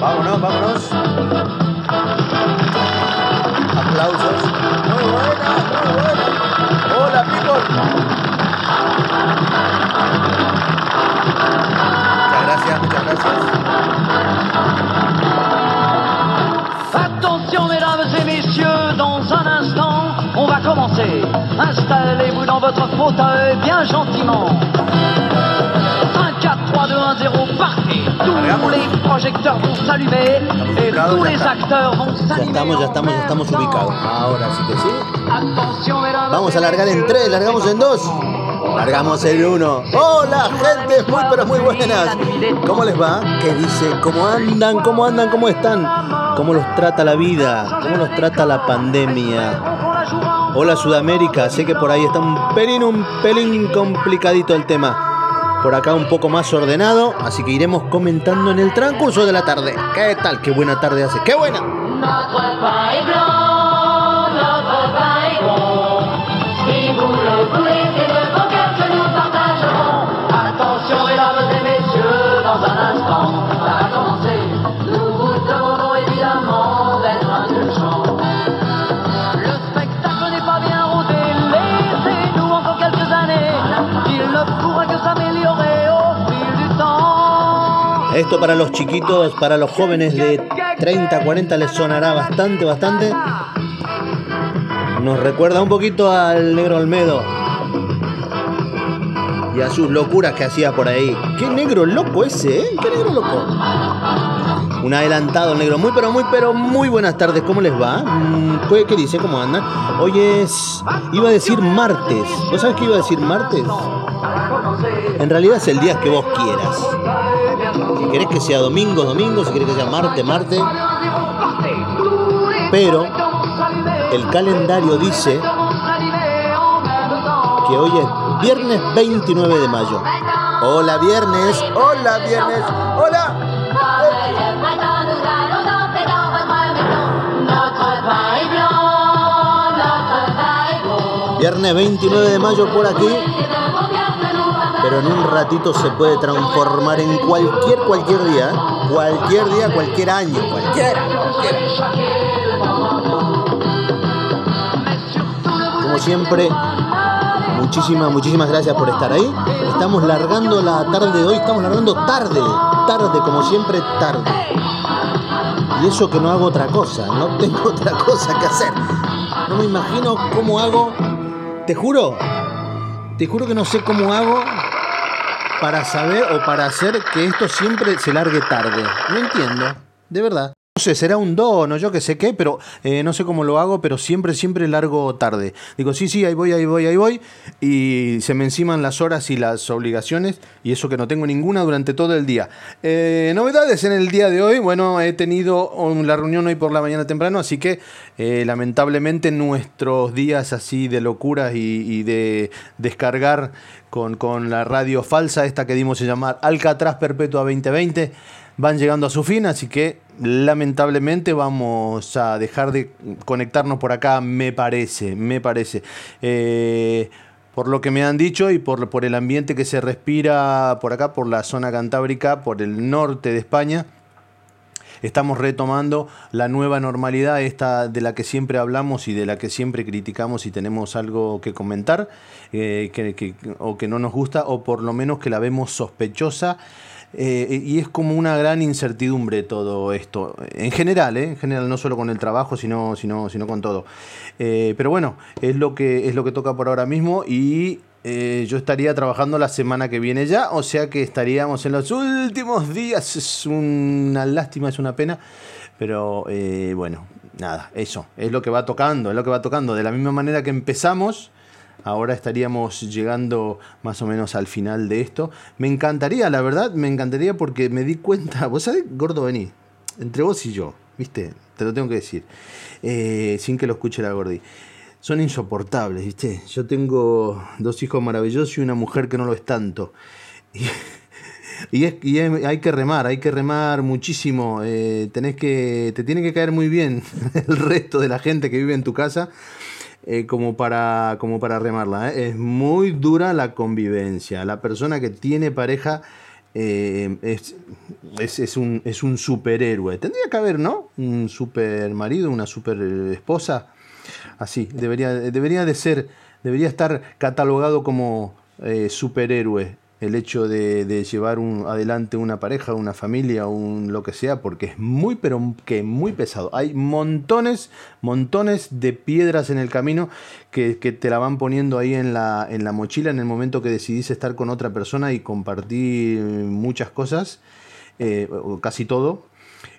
Vámonos, vámonos. Aplausos. Muy buena, muy buena. Hola, people. Commencer. Installez-vous dans votre fauteuil bien gentiment. 1, 4, 3, 2, 1, 0, partez. Tous les projecteurs vont s'allumer et tous les acteurs vont Ya s'animer. estamos, ya estamos, ya estamos ubicados. Ahora sí que sí. Vamos a largar en messieurs, 3, largamos en 2. Largamos en 1. Hola, gente, muy pero muy buenas. ¿Cómo les va? ¿Qué dice? ¿Cómo andan? ¿Cómo andan? ¿Cómo están? ¿Cómo los trata la vida? ¿Cómo los trata la pandemia? Hola Sudamérica, sé que por ahí está un pelín, un pelín complicadito el tema. Por acá un poco más ordenado, así que iremos comentando en el transcurso de la tarde. ¿Qué tal? Qué buena tarde hace. ¡Qué buena! Esto para los chiquitos, para los jóvenes de 30, 40 les sonará bastante, bastante. Nos recuerda un poquito al negro Olmedo. Y a sus locuras que hacía por ahí. Qué negro loco ese, ¿eh? Qué negro loco. Un adelantado negro. Muy, pero muy, pero muy buenas tardes. ¿Cómo les va? Mm, ¿Qué, qué dice? ¿Cómo andan? Hoy es... Iba a decir martes. ¿Vos sabés qué iba a decir martes? En realidad es el día que vos quieras. Si querés que sea domingo, domingo. Si querés que sea martes, martes. Pero el calendario dice que hoy es viernes 29 de mayo. Hola viernes, hola viernes, hola. Viernes 29 de mayo por aquí, pero en un ratito se puede transformar en cualquier, cualquier día. ¿eh? Cualquier día, cualquier año, cualquiera. Como siempre, muchísimas, muchísimas gracias por estar ahí. Estamos largando la tarde de hoy, estamos largando tarde, tarde, como siempre, tarde. Y eso que no hago otra cosa, no tengo otra cosa que hacer. No me imagino cómo hago, te juro, te juro que no sé cómo hago para saber o para hacer que esto siempre se largue tarde. No entiendo, de verdad. No sé, será un don o yo que sé qué, pero eh, no sé cómo lo hago, pero siempre, siempre largo tarde. Digo, sí, sí, ahí voy, ahí voy, ahí voy, y se me enciman las horas y las obligaciones, y eso que no tengo ninguna durante todo el día. Eh, novedades en el día de hoy, bueno, he tenido la reunión hoy por la mañana temprano, así que eh, lamentablemente nuestros días así de locuras y, y de descargar con, con la radio falsa, esta que dimos a llamar Alcatraz Perpetua 2020, van llegando a su fin, así que lamentablemente vamos a dejar de conectarnos por acá, me parece, me parece. Eh, por lo que me han dicho y por, por el ambiente que se respira por acá, por la zona cantábrica, por el norte de España, estamos retomando la nueva normalidad, esta de la que siempre hablamos y de la que siempre criticamos y tenemos algo que comentar, eh, que, que- o que no nos gusta, o por lo menos que la vemos sospechosa. Eh, y es como una gran incertidumbre todo esto, en general, eh, en general, no solo con el trabajo, sino, sino, sino con todo. Eh, pero bueno, es lo, que, es lo que toca por ahora mismo y yo estaría trabajando la semana que viene ya, o sea que estaríamos en los últimos días. Es una lástima, es una pena, pero eh, bueno, nada, eso, es lo que va tocando, es lo que va tocando. De la misma manera que empezamos, ahora estaríamos llegando más o menos al final de esto. Me encantaría, la verdad, me encantaría porque me di cuenta, vos sabés, gordo, vení, entre vos y yo, viste, te lo tengo que decir, eh, sin que lo escuche la gordi son insoportables, ¿viste? Yo tengo dos hijos maravillosos y una mujer que no lo es tanto. Y, es, y hay que remar, hay que remar muchísimo. eh, tenés que, te tiene que caer muy bien el resto de la gente que vive en tu casa. Eh, como, para, como para remarla. ¿eh? Es muy dura la convivencia. La persona que tiene pareja eh, es, es, un, es un superhéroe. Tendría que haber, ¿no? Un super marido, una super esposa. Así, debería, debería de ser, debería estar catalogado como superhéroe el hecho de, llevar un, adelante una pareja, una familia, un lo que sea, porque es muy, pero que muy pesado. Hay montones, montones de piedras en el camino que, te la van poniendo ahí en la, en la mochila en el momento que decidís estar con otra persona y compartir muchas cosas, eh, casi todo.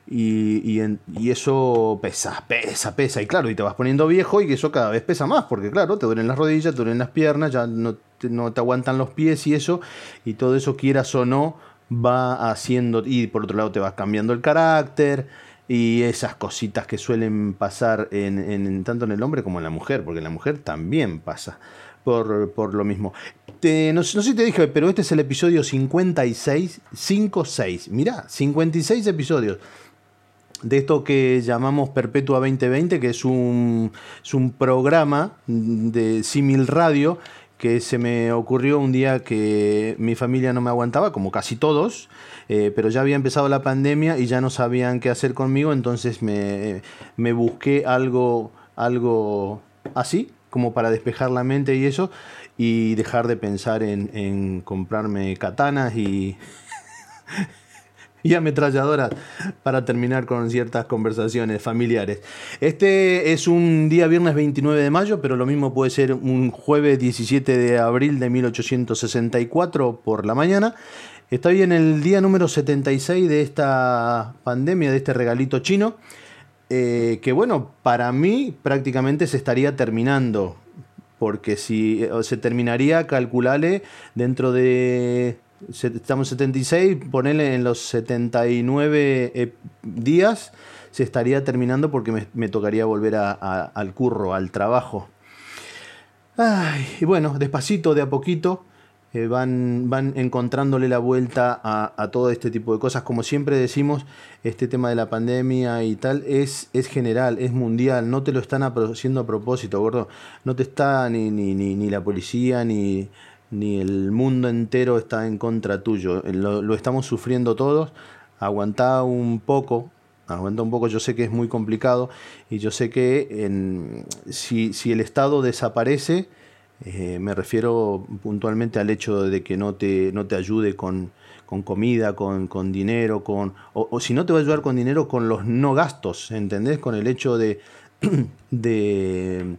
Y, y, eso pesa, pesa, pesa. Y claro, y te vas poniendo viejo y eso cada vez pesa más, porque claro, te duelen las rodillas, te duelen las piernas, ya no no te aguantan los pies y eso, y todo eso quieras o no, va haciendo, y por otro lado te vas cambiando el carácter, y esas cositas que suelen pasar en, tanto en el hombre como en la mujer, porque la mujer también pasa por, lo mismo. no, sé si te dije, pero este es el episodio 56, 56, mirá, 56 episodios de esto que llamamos Perpetua 2020, que es un, es un programa de Simil Radio que se me ocurrió un día que mi familia no me aguantaba, como casi todos, eh, pero ya había empezado la pandemia y ya no sabían qué hacer conmigo, entonces me, busqué algo, algo así, como para despejar la mente y eso, y dejar de pensar en, en comprarme katanas y y ametralladoras para terminar con ciertas conversaciones familiares. Este es un día viernes 29 de mayo, pero lo mismo puede ser un jueves 17 de abril de 1864 por la mañana. Estoy en el día número 76 de esta pandemia, de este regalito chino, eh, que bueno, para mí prácticamente se estaría terminando, porque si se terminaría, calculale, dentro de estamos en 76, ponele en los 79 eh, días, se estaría terminando porque me, tocaría volver al curro, al trabajo. y bueno, despacito, de a poquito, eh, van, van encontrándole la vuelta a, todo este tipo de cosas. Como siempre decimos, este tema de la pandemia y tal es, es general, es mundial, no te lo están haciendo a propósito, gordo. No te está ni, ni, ni la policía, ni ni el mundo entero está en contra tuyo. Lo, estamos sufriendo todos. Aguantá un poco, aguanta un poco. Yo sé que es muy complicado y yo sé que si, si, el Estado desaparece, eh, me refiero puntualmente al hecho de que no te, no te ayude con, con comida, con, con dinero, con, o, o, si no te va a ayudar con dinero, con los no gastos, ¿entendés? Con el hecho de, de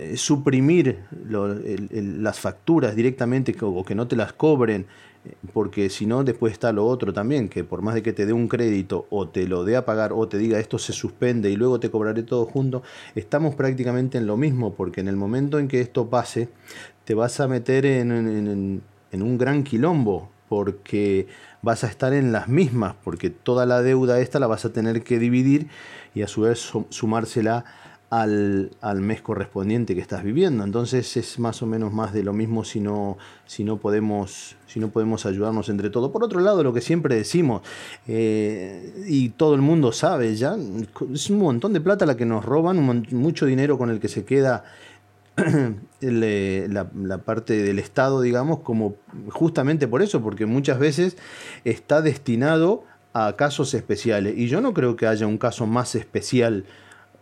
eh, suprimir las facturas directamente o que no te las cobren, eh, porque si no, después está lo otro también, que por más de que te dé un crédito o te lo dé a pagar o te diga esto se suspende y luego te cobraré todo junto, estamos prácticamente en lo mismo, porque en el momento en que esto pase, te vas a meter en, en un gran quilombo, porque vas a estar en las mismas, porque toda la deuda esta la vas a tener que dividir y a su vez sumársela al, mes correspondiente que estás viviendo. Entonces es más o menos más de lo mismo si no, si no, podemos, si no podemos ayudarnos entre todos. Por otro lado, lo que siempre decimos, eh, y todo el mundo sabe ya, es un montón de plata la que nos roban, mucho dinero con el que se queda eh, la, la, parte del Estado, digamos, como justamente por eso, porque muchas veces está destinado a casos especiales. Y yo no creo que haya un caso más especial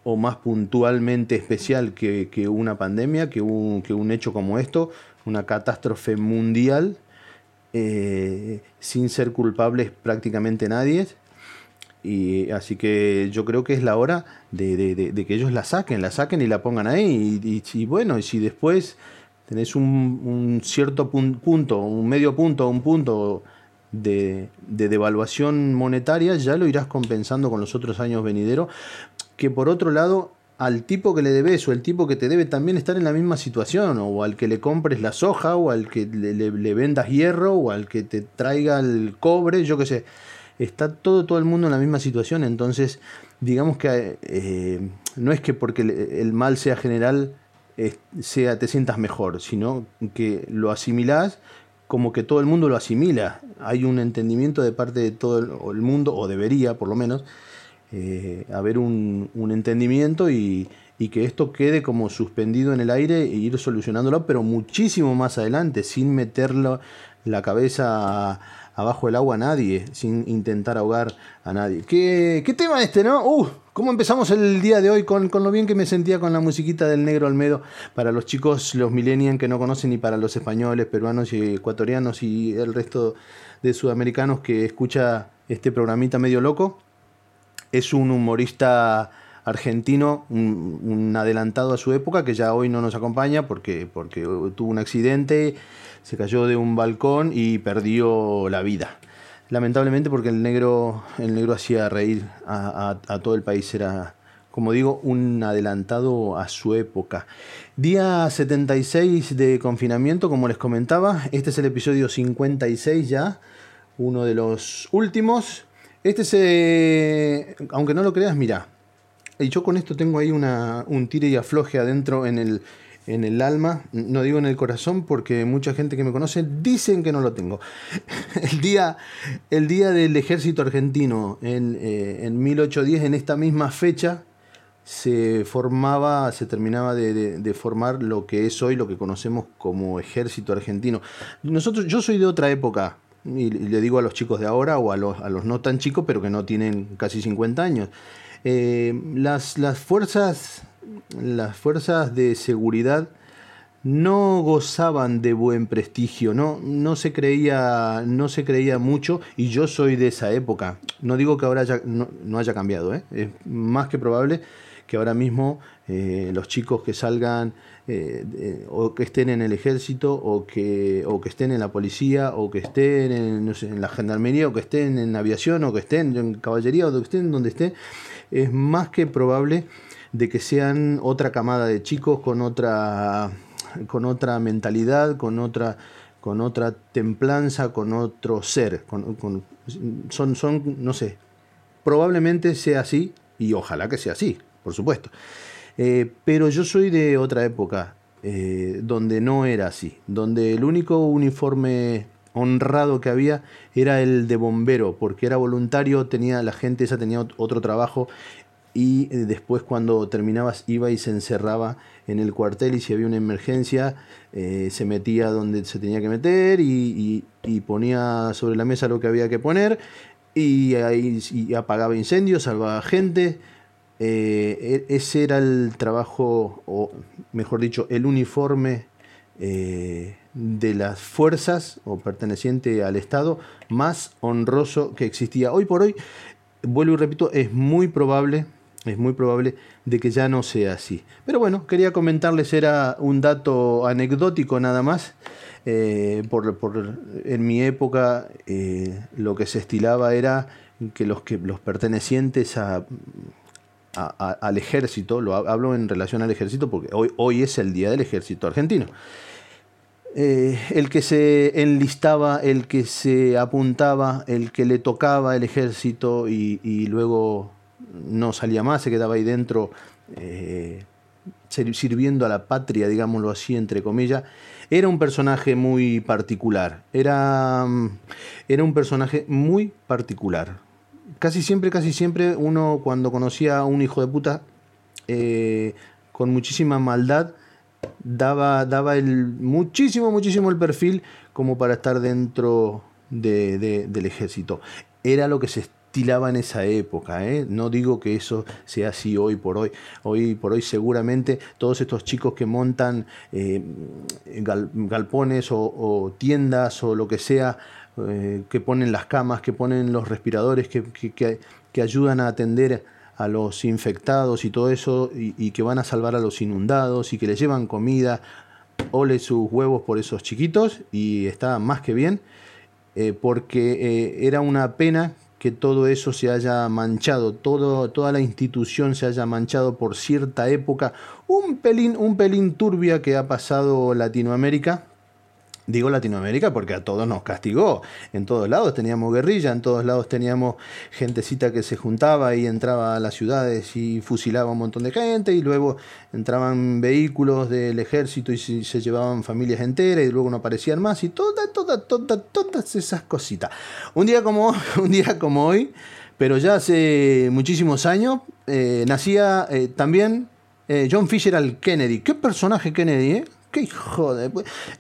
o más puntualmente especial que, una pandemia, que un, que un, hecho como esto, una catástrofe mundial, eh, sin ser culpables prácticamente nadie. Y así que yo creo que es la hora de, que ellos la saquen, la saquen y la pongan ahí. Y, bueno, y si después tenés un, cierto punto, un medio punto, un punto de, de devaluación monetaria, ya lo irás compensando con los otros años venideros que por otro lado al tipo que le debes o el tipo que te debe también estar en la misma situación, o al que le compres la soja, o al que le, vendas hierro, o al que te traiga el cobre, yo qué sé. Está todo, todo el mundo en la misma situación, entonces digamos que eh, no es que porque el mal sea general sea, te sientas mejor, sino que lo asimilás como que todo el mundo lo asimila. Hay un entendimiento de parte de todo el mundo, o debería por lo menos, eh, haber un, entendimiento y, y que esto quede como suspendido en el aire e ir solucionándolo, pero muchísimo más adelante, sin meterlo la cabeza abajo del agua a nadie, sin intentar ahogar a nadie. ¿Qué, qué tema este, no? Uh, ¿Cómo empezamos el día de hoy con, con, lo bien que me sentía con la musiquita del negro Almedo para los chicos, los millennials que no conocen, y para los españoles, peruanos y ecuatorianos y el resto de sudamericanos que escucha este programita medio loco? Es un humorista argentino, un, adelantado a su época, que ya hoy no nos acompaña porque, porque tuvo un accidente, se cayó de un balcón y perdió la vida. Lamentablemente porque el negro, el negro hacía reír a, a, a todo el país, era, como digo, un adelantado a su época. Día 76 de confinamiento, como les comentaba, este es el episodio 56 ya, uno de los últimos. Este se, aunque no lo creas, mira, y yo con esto tengo ahí una, un tire y afloje adentro en el, en el alma, no digo en el corazón porque mucha gente que me conoce dicen que no lo tengo. El día, el día del ejército argentino en, eh, en 1810, en esta misma fecha, se formaba, se terminaba de, de, de, formar lo que es hoy, lo que conocemos como ejército argentino. Nosotros, yo soy de otra época, y le digo a los chicos de ahora o a los, a los no tan chicos, pero que no tienen casi 50 años. Eh, las, las, fuerzas, las fuerzas de seguridad no gozaban de buen prestigio, no, no, se creía, no se creía mucho y yo soy de esa época. No digo que ahora haya, no, no haya cambiado, ¿eh? es más que probable que ahora mismo eh, los chicos que salgan eh, o que estén en el ejército o que, o que estén en la policía o que estén en, no sé, en la gendarmería o que estén en aviación o que estén en caballería o que estén donde estén, es más que probable de que sean otra camada de chicos con otra, con otra mentalidad, con otra, con otra templanza, con otro ser. Con, con, son, son, no sé, probablemente sea así y ojalá que sea así, por supuesto. Eh, pero yo soy de otra época, eh, donde no era así, donde el único uniforme honrado que había era el de bombero, porque era voluntario, tenía la gente esa tenía otro trabajo y eh, después cuando terminabas iba y se encerraba en el cuartel y si había una emergencia se metía donde se tenía que meter y, ponía sobre la mesa lo que había que poner y ahí y apagaba incendios, salvaba gente. Eh, ese era el trabajo, o mejor dicho, el uniforme eh, de las fuerzas o perteneciente al Estado más honroso que existía. Hoy por hoy, vuelvo y repito, es muy probable, es muy probable de que ya no sea así. Pero bueno, quería comentarles, era un dato anecdótico nada más. Eh, por, por, en mi época lo que se estilaba era que los, que los pertenecientes a, al ejército, lo hablo en relación al ejército porque hoy, hoy es el día del ejército argentino. Eh, el que se enlistaba, el que se apuntaba, el que le tocaba el ejército y, luego no salía más, se quedaba ahí dentro eh, sirviendo a la patria, digámoslo así, entre comillas, era un personaje muy particular. Era, era un personaje muy particular. Casi siempre, casi siempre, uno cuando conocía a un hijo de puta eh, con muchísima maldad, daba, daba el, muchísimo, muchísimo el perfil como para estar dentro de, de, del ejército. Era lo que se estilaba en esa época. ¿eh? No digo que eso sea así hoy por hoy. Hoy por hoy seguramente todos estos chicos que montan eh, gal, galpones o, tiendas o lo que sea, eh, que ponen las camas, que ponen los respiradores, que, que, ayudan a atender a los infectados y todo eso, y, y, que van a salvar a los inundados y que les llevan comida, ole sus huevos por esos chiquitos, y está más que bien, eh, porque eh, era una pena que todo eso se haya manchado, todo, toda la institución se haya manchado por cierta época, un pelín, un pelín turbia que ha pasado Latinoamérica, Digo Latinoamérica porque a todos nos castigó. En todos lados teníamos guerrilla, en todos lados teníamos gentecita que se juntaba y entraba a las ciudades y fusilaba un montón de gente y luego entraban vehículos del ejército y se, llevaban familias enteras y luego no aparecían más y todas, todas, todas, todas esas cositas. Un día como, un día como hoy pero ya hace muchísimos años eh, nacía eh, también eh, John Fisher Kennedy. ¿Qué personaje Kennedy, eh? Qué hijo de...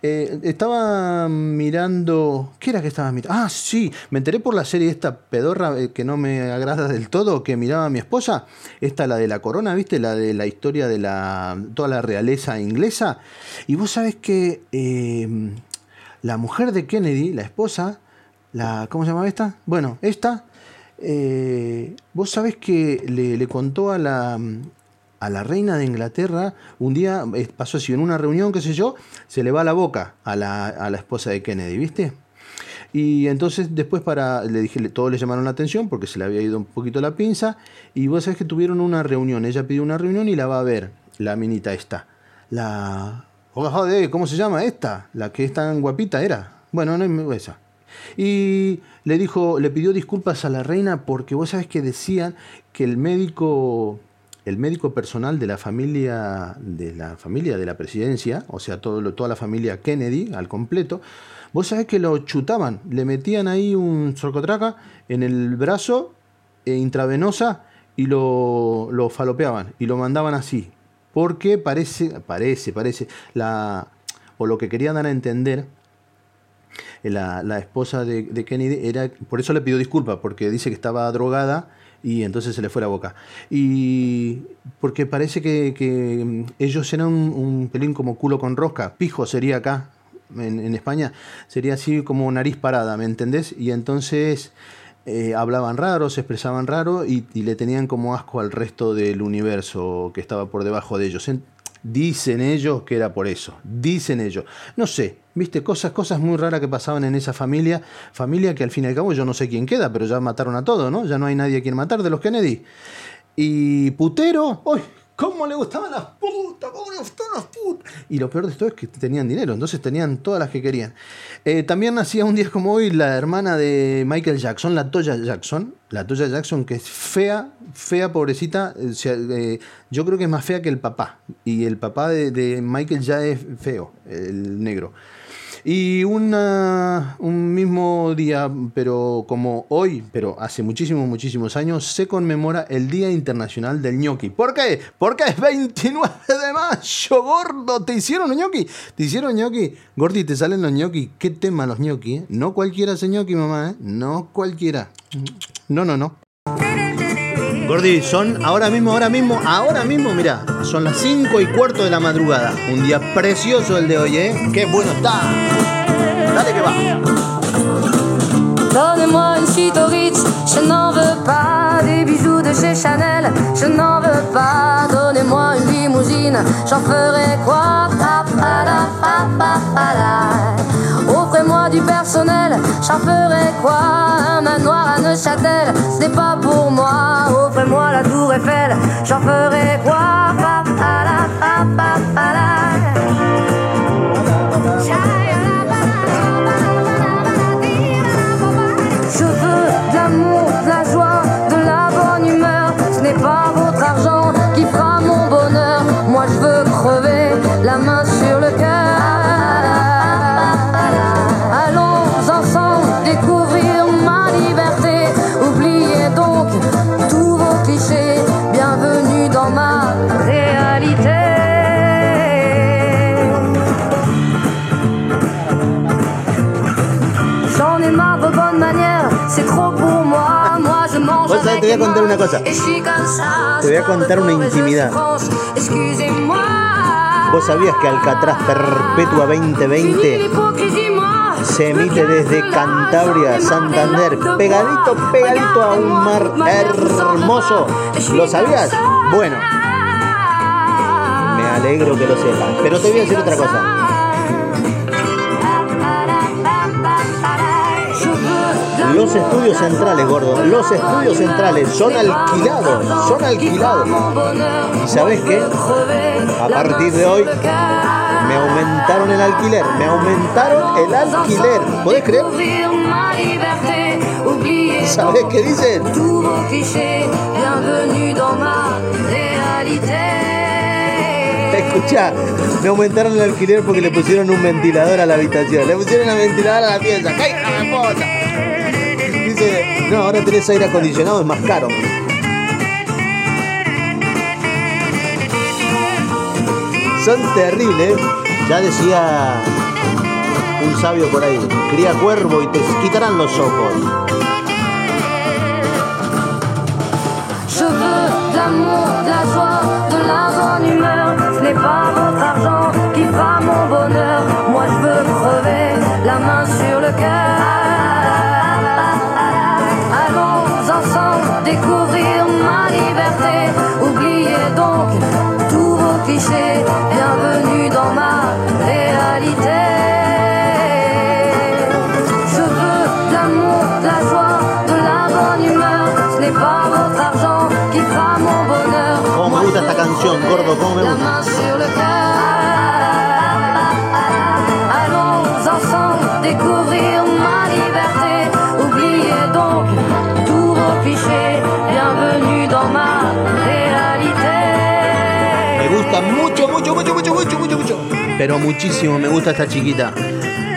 Eh, estaba mirando... ¿Qué era que estaba mirando? Ah, sí, me enteré por la serie esta pedorra eh, que no me agrada del todo, que miraba mi esposa. Esta, la de la corona, ¿viste? La de la historia de la toda la realeza inglesa. Y vos sabés que eh, la mujer de Kennedy, la esposa, la ¿cómo se llamaba esta? Bueno, esta, eh, vos sabés que le, le contó a la, a la reina de Inglaterra, un día eh, pasó así, en una reunión, qué sé yo, se le va la boca a la, a la esposa de Kennedy, ¿viste? Y entonces después para, le dije, todos le llamaron la atención porque se le había ido un poquito la pinza. Y vos sabés que tuvieron una reunión. Ella pidió una reunión y la va a ver, la minita esta. La... Oh, joder, ¿Cómo se llama esta? La que es tan guapita era. Bueno, no es esa. Y le dijo, le pidió disculpas a la reina porque vos sabés que decían que el médico, el médico personal de la familia, de la familia de la presidencia, o sea, todo toda la familia Kennedy al completo, vos sabés que lo chutaban, le metían ahí un sorcotraca en el brazo eh, intravenosa y lo, lo falopeaban y lo mandaban así. Porque parece, parece, parece, la, o lo que querían dar a entender eh, la, la esposa de, de Kennedy era, por eso le pidió disculpas, porque dice que estaba drogada y entonces se le fue la boca. Y porque parece que, que, ellos eran un, pelín como culo con rosca, pijo sería acá, en, en España, sería así como nariz parada, ¿me entendés? Y entonces eh, hablaban raro, se expresaban raro y le tenían como asco al resto del universo que estaba por debajo de ellos. En- Dicen ellos que era por eso. Dicen ellos. No sé, viste, cosas, cosas muy raras que pasaban en esa familia. Familia que al fin y al cabo yo no sé quién queda, pero ya mataron a todos, ¿no? Ya no hay nadie a quien matar de los Kennedy. Y putero, ¡uy! ¿Cómo le gustaban las putas? ¿Cómo le gustaban las putas? Y lo peor de todo es que tenían dinero, entonces tenían todas las que querían. Eh, también nacía un día como hoy la hermana de Michael Jackson, la Toya Jackson. La Toya Jackson, que es fea, fea, pobrecita. sea, eh, yo creo que es más fea que el papá. Y el papá de, de Michael ya es feo, el negro. Y una, un mismo día, pero como hoy, pero hace muchísimos, muchísimos años, se conmemora el Día Internacional del ñoqui. ¿Por qué? Porque es 29 de mayo, gordo. ¿Te hicieron ñoqui? ¿Te hicieron ñoqui? Gordi, ¿te salen los ñoqui? ¿Qué tema los ñoqui? eh? No cualquiera hace ñoqui, mamá, ¿eh? No cualquiera. No, no, no. Gordi, son ahora mismo, ahora mismo, ahora mismo, mira, son las 5 y cuarto de la madrugada. Un día precioso el de hoy, ¿eh? ¡Qué bueno está! Dale que va. Donnez-moi une suite au Ritz, je n'en veux pas des bijoux de chez Chanel, je n'en veux pas. Donnez-moi une limousine, j'en ferai quoi. Offrez-moi du personnel, j'en ferai quoi Un manoir Neuchâtel, ce n'est pas pour moi. Offrez-moi la tour Eiffel, j'en ferai quoi? Voy a contar una cosa. Te voy a contar una intimidad. ¿Vos sabías que Alcatraz Perpetua 2020 se emite desde Cantabria Santander, pegadito, pegadito a un mar hermoso? ¿Lo sabías? Bueno, me alegro que lo sepas. Pero te voy a decir otra cosa. Los estudios centrales, gordo, los estudios centrales son alquilados, son alquilados. ¿Y sabes qué? A partir de hoy me aumentaron el alquiler, me aumentaron el alquiler. ¿Podés creer? ¿Sabés qué dicen? Escucha, me aumentaron el alquiler porque le pusieron un ventilador a la habitación. Le pusieron un ventilador a la pieza. ¡Qué hija de puta! Dice, No, ahora tenés aire acondicionado, es más caro. Son terribles. Ya decía un sabio por ahí, cría cuervo y te quitarán los ojos. Je veux l'amour, la joie, de la bonne humeur. Ce n'est pas votre argent qui fera mon bonheur. Bienvenue dans ma réalité. Je veux de l'amour, de la joie, de la bonne humeur. Ce n'est pas votre argent qui fera mon bonheur. Me canción, gordo, me. Mucho, mucho, mucho, mucho, mucho, mucho. Pero muchísimo me gusta esta chiquita.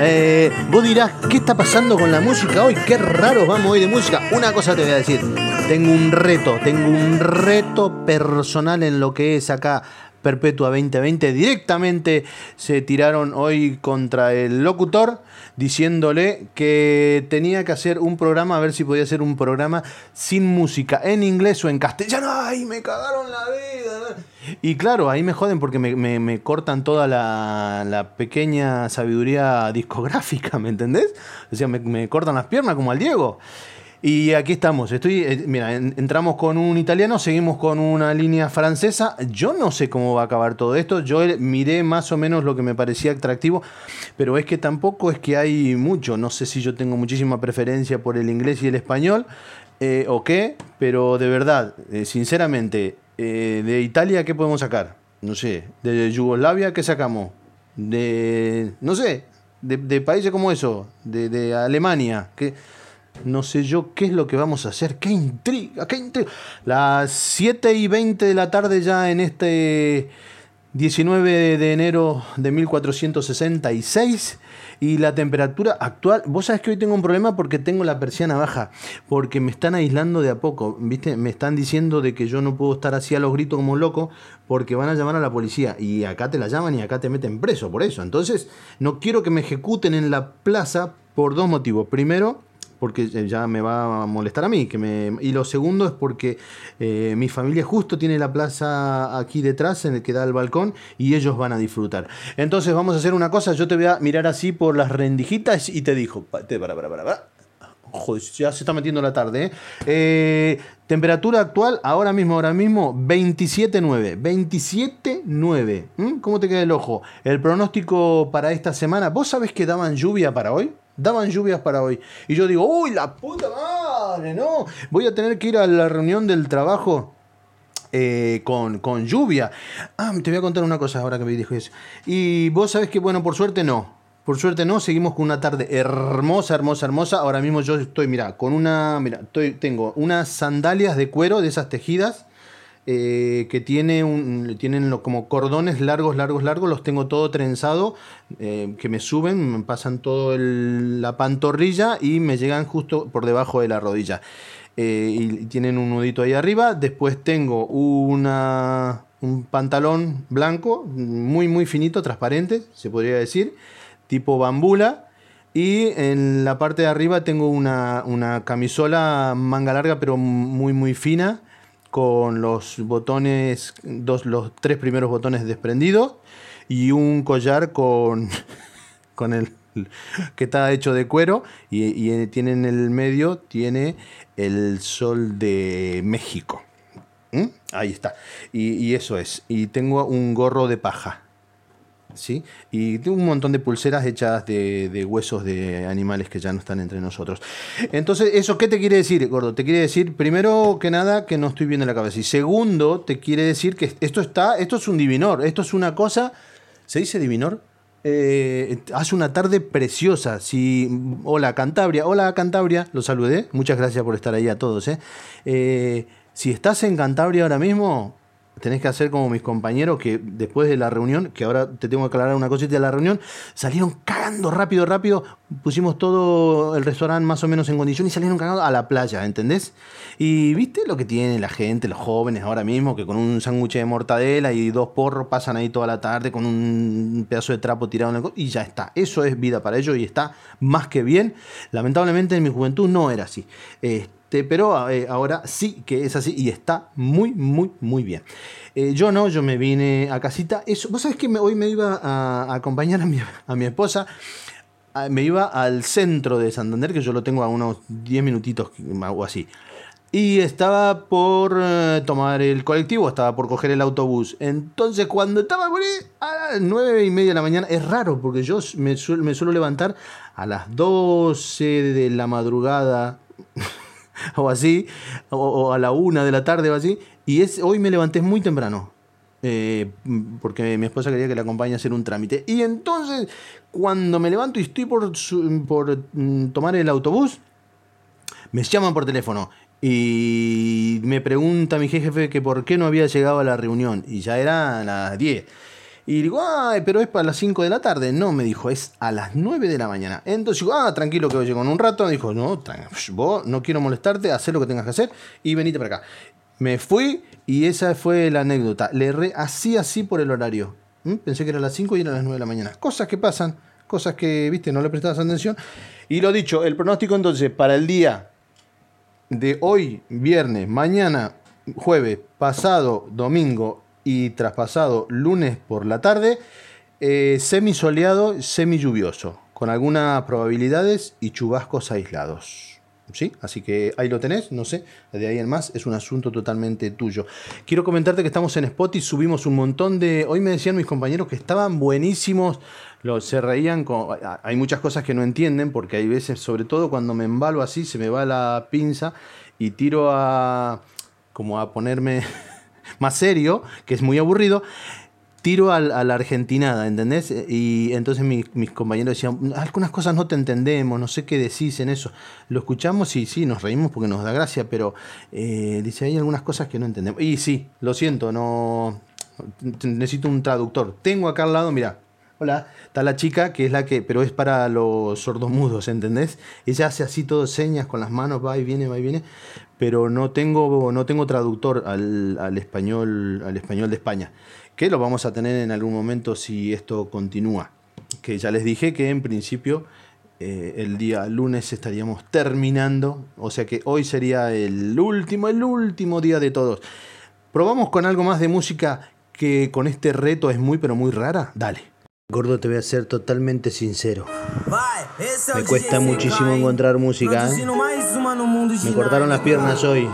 Eh, vos dirás, ¿qué está pasando con la música hoy? Qué raros vamos hoy de música. Una cosa te voy a decir. Tengo un reto, tengo un reto personal en lo que es acá Perpetua 2020. Directamente se tiraron hoy contra el locutor diciéndole que tenía que hacer un programa, a ver si podía hacer un programa sin música, en inglés o en castellano. ¡Ay, me cagaron la vida! Y claro, ahí me joden porque me, me- cortan toda la, la pequeña sabiduría discográfica, ¿me entendés? O sea, me, me cortan las piernas como al Diego. Y aquí estamos. Estoy, eh, mira, en- entramos con un italiano, seguimos con una línea francesa. Yo no sé cómo va a acabar todo esto. Yo miré más o menos lo que me parecía atractivo, pero es que tampoco es que hay mucho. No sé si yo tengo muchísima preferencia por el inglés y el español eh, o qué, pero de verdad, eh, sinceramente, eh, de Italia, ¿qué podemos sacar? No sé. De Yugoslavia, ¿qué sacamos? De, no sé, de, países como eso, de, de Alemania, que no sé yo qué es lo que vamos a hacer. ¡Qué intriga! ¡Qué intriga! Las 7 y 20 de la tarde ya en este 19 de enero de 1466 y la temperatura actual, vos sabés que hoy tengo un problema porque tengo la persiana baja, porque me están aislando de a poco, ¿viste? Me están diciendo de que yo no puedo estar así a los gritos como loco porque van a llamar a la policía y acá te la llaman y acá te meten preso por eso. Entonces, no quiero que me ejecuten en la plaza por dos motivos. Primero, porque ya me va a molestar a mí. Que me... Y lo segundo es porque eh, mi familia justo tiene la plaza aquí detrás, en el que da el balcón, y ellos van a disfrutar. Entonces vamos a hacer una cosa, yo te voy a mirar así por las rendijitas y te te- para, para, para, para. Joder, ya se está metiendo la tarde. ¿eh? Eh, temperatura actual, ahora mismo, ahora mismo, 27.9. 27.9. ¿Mm? ¿Cómo te queda el ojo? El pronóstico para esta semana. ¿Vos sabés que daban lluvia para hoy? Daban lluvias para hoy. Y yo digo, uy, la puta madre, no. Voy a tener que ir a la reunión del trabajo. eh, con, con lluvia. Ah, te voy a contar una cosa ahora que me dijo eso. Y vos sabés que, bueno, por suerte no. Por suerte no, seguimos con una tarde hermosa, hermosa, hermosa. Ahora mismo yo estoy, mira, con una, mira, tengo unas sandalias de cuero de esas tejidas eh, que tiene un, tienen como cordones largos, largos, largos. Los tengo todo trenzado, eh, que me suben, me pasan todo el- la pantorrilla y me llegan justo por debajo de la rodilla. Eh, y tienen un nudito ahí arriba. Después tengo una, un pantalón blanco, muy, muy finito, transparente, se podría decir, tipo bambula. Y en la parte de arriba tengo una, una camisola manga larga, pero muy, muy fina, con los botones, dos, los tres primeros botones desprendidos, y un collar con, con el que está hecho de cuero y, tiene en el medio tiene el sol de México. ¿Mm? Ahí está. Y, y eso es. Y tengo un gorro de paja. ¿Sí? Y un montón de pulseras hechas de, de huesos de animales que ya no están entre nosotros. Entonces, ¿eso qué te quiere decir, gordo? Te quiere decir, primero que nada, que no estoy viendo la cabeza. Y segundo, te quiere decir que esto está, esto es un divinor, esto es una cosa. ¿Se dice divinor? Eh, hace una tarde preciosa. Si, hola Cantabria, hola Cantabria, los saludé. Muchas gracias por estar ahí a todos. ¿eh? Eh, si estás en Cantabria ahora mismo, tenés que hacer como mis compañeros que después de la reunión, que ahora te tengo que aclarar una cosita de la reunión, salieron cagando rápido, rápido. Pusimos todo el restaurante más o menos en condición y salieron cagando a la playa, ¿entendés? Y viste lo que tiene la gente, los jóvenes ahora mismo, que con un sándwich de mortadela y dos porros pasan ahí toda la tarde con un pedazo de trapo tirado en el... y ya está. Eso es vida para ellos y está más que bien. Lamentablemente en mi juventud no era así. Este, pero eh, ahora sí que es así y está muy, muy, muy bien. Eh, yo no, yo me vine a casita. Eso, Vos sabés que hoy me iba a, acompañar a mi, a mi esposa. a- Me iba al centro de Santander, que yo lo tengo a unos 10 minutitos o así. Y estaba por eh, tomar el colectivo, estaba por coger el autobús. Entonces, cuando estaba por ahí, a las 9 y media de la mañana, es raro porque yo me, me suelo levantar a las 12 de la madrugada o así, o, a la 1 de la tarde o así. Y es, hoy me levanté muy temprano. eh, porque mi esposa quería que la acompañe a hacer un trámite. Y entonces, cuando me levanto y estoy por, por mm, tomar el autobús, me llaman por teléfono y me pregunta mi jefe que por qué no había llegado a la reunión. Y ya era a las 10. Y digo, ay, pero es para las 5 de la tarde. No, me dijo, es a las 9 de la mañana. Entonces digo, ah, tranquilo que llego en un rato. Me dijo, no, vos no quiero molestarte, haz lo que tengas que hacer y venite para acá. Me fui y esa fue la anécdota. Le erré así, así por el horario. ¿Mm? Pensé que era a las 5 y era a las 9 de la mañana. Cosas que pasan, cosas que, viste, no le prestabas atención. Y lo dicho, el pronóstico entonces para el día de hoy, viernes, mañana, jueves, pasado, domingo y traspasado lunes por la tarde, eh, semi soleado, semi lluvioso, con algunas probabilidades y chubascos aislados. ¿Sí? Así que ahí lo tenés, no sé, de ahí en más es un asunto totalmente tuyo. Quiero comentarte que estamos en Spotify, subimos un montón de... Hoy me decían mis compañeros que estaban buenísimos, los, se reían, con, hay muchas cosas que no entienden porque hay veces, sobre todo cuando me embalo así, se me va la pinza y tiro a... como a ponerme más serio, que es muy aburrido, tiro a, la argentinada, ¿entendés? Y entonces mi- mis compañeros decían, algunas cosas no te entendemos, no sé qué decís en eso. Lo escuchamos y sí, nos reímos porque nos da gracia, pero eh, dice, hay algunas cosas que no entendemos. Y sí, lo siento, no necesito un traductor. Tengo acá al lado, mira. Hola, está la chica que es la que, pero es para los sordomudos, ¿entendés? Ella hace así todo señas con las manos, va y viene, va y viene, pero no tengo, no tengo traductor al, al español, al español de España, que lo vamos a tener en algún momento si esto continúa. Que ya les dije que en principio eh, el día lunes estaríamos terminando, o sea que hoy sería el último, el último día de todos. ¿Probamos con algo más de música que con este reto es muy pero muy rara? Dale. Gordo, te voy a ser totalmente sincero. Me cuesta muchísimo encontrar música, ¿eh? Me cortaron las piernas hoy.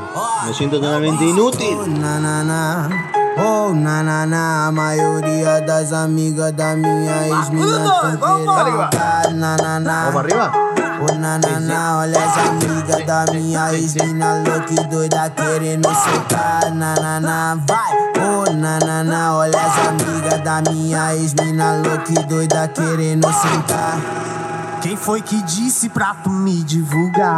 Me siento totalmente inútil. Na, na, na. Oh, na, na, na. A maioria das amigas da minha ex-mina tão querendo Na, na, na. Vamos arriba. Oh, na, na, na. Olha as amigas da minha ex-mina louca e doida querendo soltar Na, na, na. Vai. Oh, na, na, na. Olha as amigas da minha ex-mina louca e doida querendo sentar Quem foi que disse pra tu me divulgar?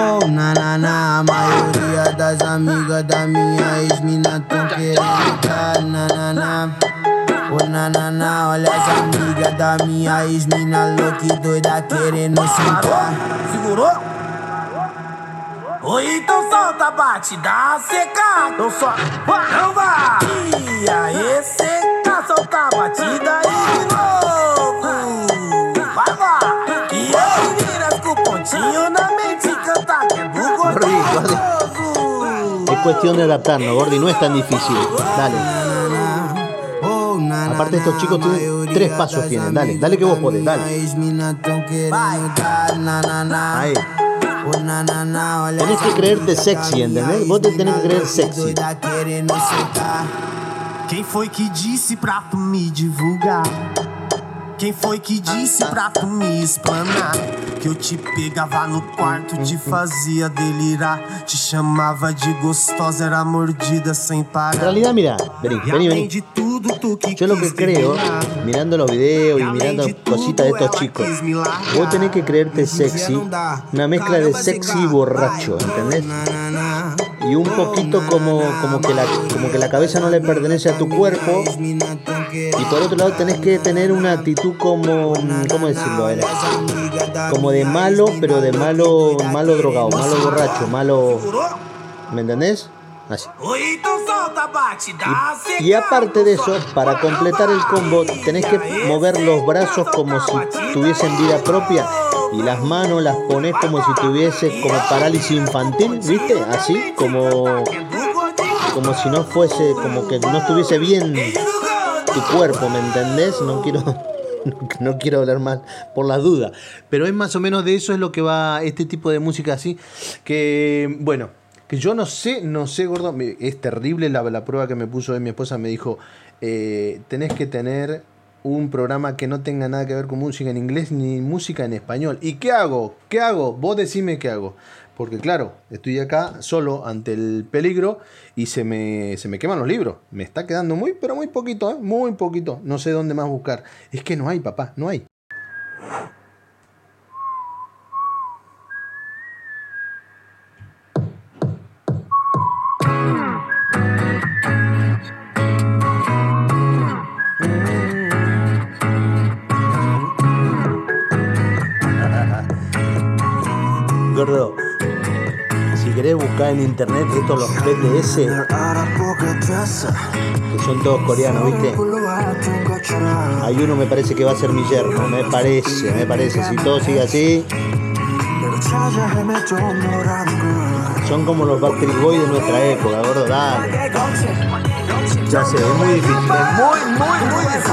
Oh, na, na, na. A maioria das amigas da minha ex-mina tão querendo dar. Na, na, na. Oh, na, na, na. Olha as amigas da minha ex-mina louca e doida querendo sentar. Segurou? Ou então solta a batida seca, então só não vai. E aí seca, solta a batida aí de novo. Vai, vai. E as meninas com pontinho na Gordi, Gordi. gostoso. Es cuestión de adaptarnos, Gordi, no es tan difícil. Dale. Aparte, estos chicos tienen tres pasos tienen. Dale, dale que vos podés, dale. Ahí. Tenés que creerte sexy, ¿entendés? Vos te tenés que creer sexy. Quem foi que disse pra tu me divulgar? Quem foi que disse pra tu me explanar? Que eu te pegava no quarto, te fazia delirar. Te chamava de gostosa, era mordida sem En parar. realidad, mira, vení, E vení, Yo lo que creo, mirando los videos y E mirando cositas de estos chicos, vos tenés que creerte sexy, una mezcla de sexy y Zeca, borracho. ¿entendés? Y un poquito como, como, que la, como que la cabeza no le pertenece a tu cuerpo. Y por otro lado tenés que tener una actitud como, ¿cómo decirlo? A ver, Como de malo, pero de malo, malo drogado, malo borracho, malo, ¿me entendés? Así. Batida. Y aparte de eso, para completar el combo, tenés que mover los brazos como si tuviesen vida propia y las manos las pones como si tuviese como parálisis infantil, ¿viste? Así, como, como si no fuese, como que no estuviese bien tu cuerpo, ¿me entendés? No quiero, no quiero hablar mal por las dudas, pero es más o menos de eso es lo que va este tipo de música así, que bueno, que yo no sé, no sé, gordo, es terrible la, la prueba que me puso mi esposa, me dijo, eh, tenés que tener un programa que no tenga nada que ver con música en inglés ni música en español. ¿Y qué hago? ¿Qué hago? Vos decime qué hago. Porque claro, estoy acá solo ante el peligro y se me, se me queman los libros. Me está quedando muy, pero muy poquito, ¿eh? muy poquito. No sé dónde más buscar. Es que no hay, papá, no hay. Gordo, buscar en internet estos los BTS, que son todos coreanos, ¿viste? Hay uno me parece que va a ser mi yerno, me parece, me parece. Si todo sigue así, son como los Backstreet Boys de nuestra época, gordo, dale. Ya sé, es muy difícil, es muy, muy, muy difícil.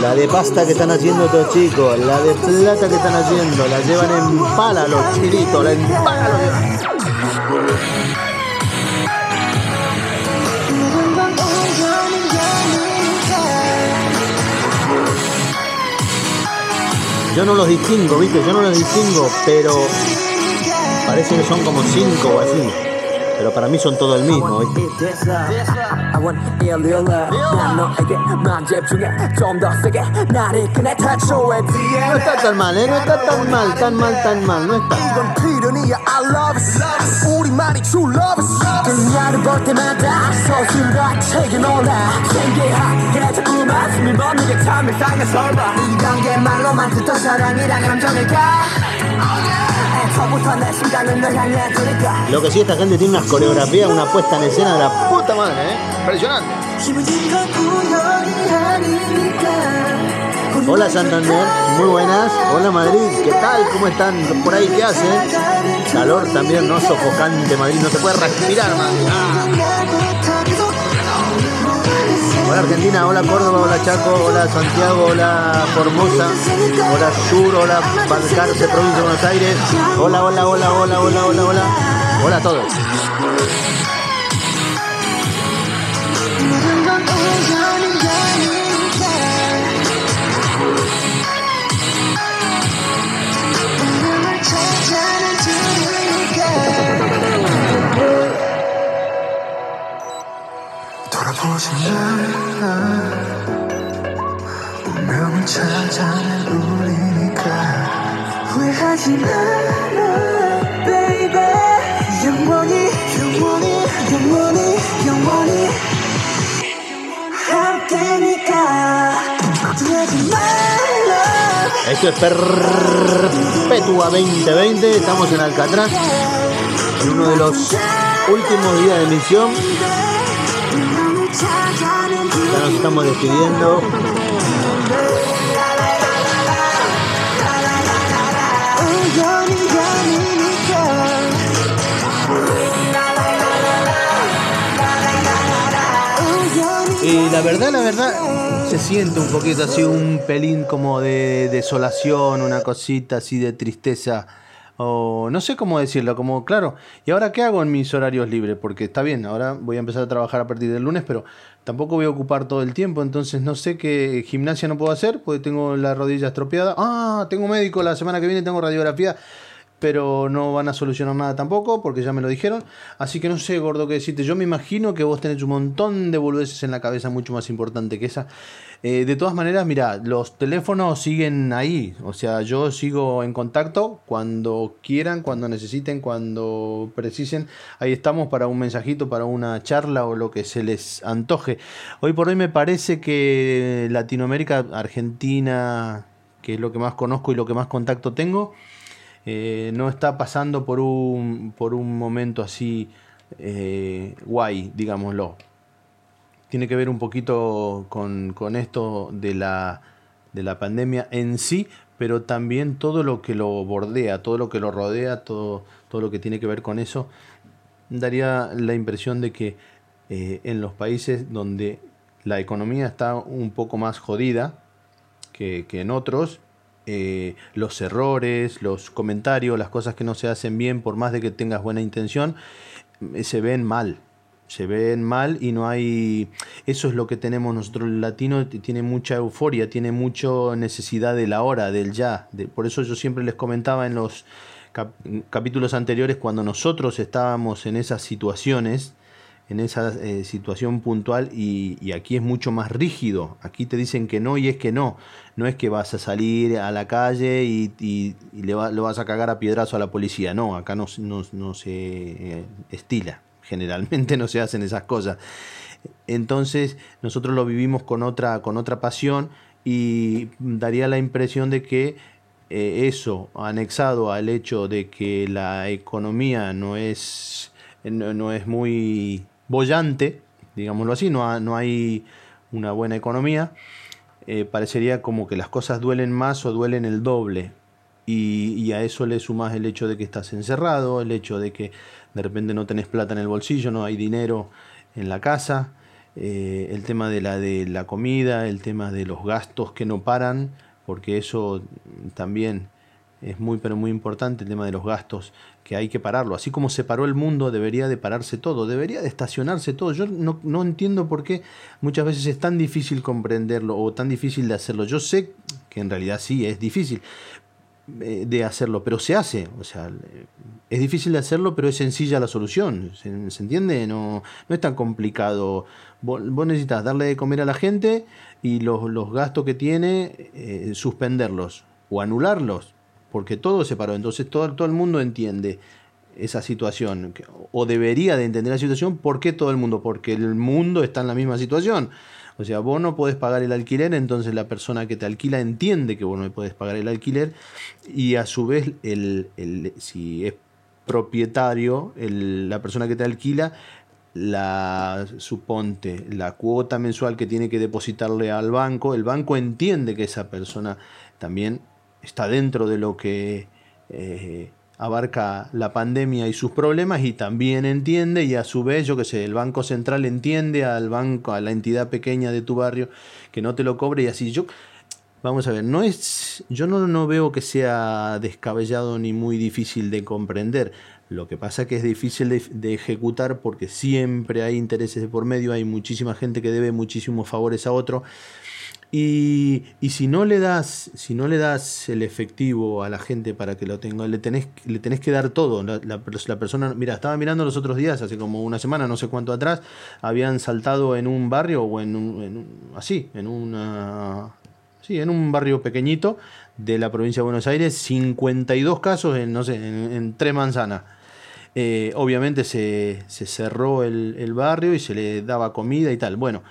la de pasta que están haciendo estos chicos, la de plata que están haciendo, la llevan en pala los chilitos, la empala los. Yo no los distingo, viste, yo no los distingo, pero parece que son como cinco o así pero para mí son todo el mismo. ¿viste? No está tan mal, ¿eh? no está tan mal, tan mal, tan mal, no está. 이건 필연이야 I love it 우리만이 true love it 그녀를 볼 때마다 소심과 책이 놀라 신기하게 자꾸만 숨이 멎는 게 참 일상에서 봐 이런 게 말로만 듣던 사랑이란 감정일까 애초부터 내 심장은 널 향해 두니까 Lo que sí, esta gente tiene unas coreografías, una puesta en escena de la puta madre, ¿eh? Impresionante. 기분인 건 우연이 아니니까 Hola Santander, muy buenas. Hola Madrid, ¿qué tal? ¿Cómo están por ahí? ¿Qué hacen? Calor también, ¿no? Sofocante Madrid, no se puede respirar, Madrid. Hola Argentina, hola Córdoba, hola Chaco, hola Santiago, hola Formosa, hola Sur, hola Balcarce, provincia de Buenos Aires. Hola, hola, hola, hola, hola, hola, hola. Hola a todos. 돌아보지 마 운명을 찾아낸 우리니까 후회하지 마라 baby 영원히 영원히 영원히 영원히 함께니까 후회하지 말라 Esto es Perpetua 2020, estamos en Alcatraz, en uno de los últimos días de emisión. ya nos estamos despidiendo. Y la verdad, la verdad, se siente un poquito así, un pelín como de desolación, una cosita así de tristeza. O no sé cómo decirlo, como claro, ¿y ahora qué hago en mis horarios libres? Porque está bien, ahora voy a empezar a trabajar a partir del lunes, pero tampoco voy a ocupar todo el tiempo, entonces no sé qué gimnasia no puedo hacer, porque tengo la rodilla estropeada. Ah, tengo médico la semana que viene, tengo radiografía pero no van a solucionar nada tampoco, porque ya me lo dijeron. Así que no sé, gordo, qué decirte. Yo me imagino que vos tenés un montón de boludeces en la cabeza mucho más importante que esa. Eh, de todas maneras, mira, los teléfonos siguen ahí. O sea, yo sigo en contacto cuando quieran, cuando necesiten, cuando precisen. Ahí estamos para un mensajito, para una charla o lo que se les antoje. Hoy por hoy me parece que Latinoamérica, Argentina, que es lo que más conozco y lo que más contacto tengo, eh, no está pasando por un, por un momento así eh, guay, digámoslo. Tiene que ver un poquito con, con esto de la, de la pandemia en sí, pero también todo lo que lo bordea, todo lo que lo rodea, todo, todo lo que tiene que ver con eso, daría la impresión de que eh, en los países donde la economía está un poco más jodida que, que en otros, eh, los errores, los comentarios, las cosas que no se hacen bien, por más de que tengas buena intención, eh, se ven mal. Se ven mal y no hay... Eso es lo que tenemos nosotros, el latino tiene mucha euforia, tiene mucha necesidad de la hora, del ya. por eso yo siempre les comentaba en los capítulos anteriores, cuando nosotros estábamos en esas situaciones, en esa eh, situación puntual y, aquí es mucho más rígido. Aquí te dicen que no y es que no. No es que vas a salir a la calle y, le lo vas a cagar a piedrazo a la policía. No, acá no, se eh, estila. Generalmente no se hacen esas cosas. Entonces nosotros lo vivimos con otra, con otra pasión y daría la impresión de que eh, eso, anexado al hecho de que la economía no es, no es muy bollante, digámoslo así, no, no hay una buena economía, eh, parecería como que las cosas duelen más o duelen el doble. Y, a eso le sumas el hecho de que estás encerrado, el hecho de que de repente no tenés plata en el bolsillo, no hay dinero en la casa, eh, el tema de la, de la comida, el tema de los gastos que no paran, porque eso también es muy pero muy importante, el tema de los gastos que hay que pararlo. Así como se paró el mundo, debería de pararse todo, debería de estacionarse todo. Yo no, no, entiendo por qué muchas veces es tan difícil comprenderlo o tan difícil de hacerlo. Yo sé que en realidad sí es difícil eh, de hacerlo, pero se hace. O sea, es difícil de hacerlo, pero es sencilla la solución. ¿Se, entiende? No, no es tan complicado. Vos, necesitas darle de comer a la gente y los, los gastos que tiene, eh, suspenderlos o anularlos porque todo se paró. Entonces todo, todo el mundo entiende esa situación, o debería de entender la situación. ¿Por qué todo el mundo? Porque el mundo está en la misma situación. O sea, vos no podés pagar el alquiler, entonces la persona que te alquila entiende que vos no podés pagar el alquiler y a su vez, el, el si es propietario, la persona que te alquila, la suponte la cuota mensual que tiene que depositarle al banco, el banco entiende que esa persona también está dentro de lo que eh, abarca la pandemia y sus problemas y también entiende y a su vez, yo que sé, el Banco Central entiende al banco, a la entidad pequeña de tu barrio que no te lo cobre y así. Yo, vamos a ver, no es, yo no, no veo que sea descabellado ni muy difícil de comprender. Lo que pasa que es difícil de, de, ejecutar porque siempre hay intereses de por medio, hay muchísima gente que debe muchísimos favores a otro. Y, si no le das, si no le das el efectivo a la gente para que lo tenga, le tenés, le tenés que dar todo. La, la, persona, mira, estaba mirando los otros días, hace como una semana, no sé cuánto atrás, habían saltado en un barrio o en un, así, en una sí, en un barrio pequeñito de la provincia de Buenos Aires, 52 casos en, no sé, en, tres manzanas. Eh, obviamente se, se cerró el, el barrio y se le daba comida y tal. Bueno,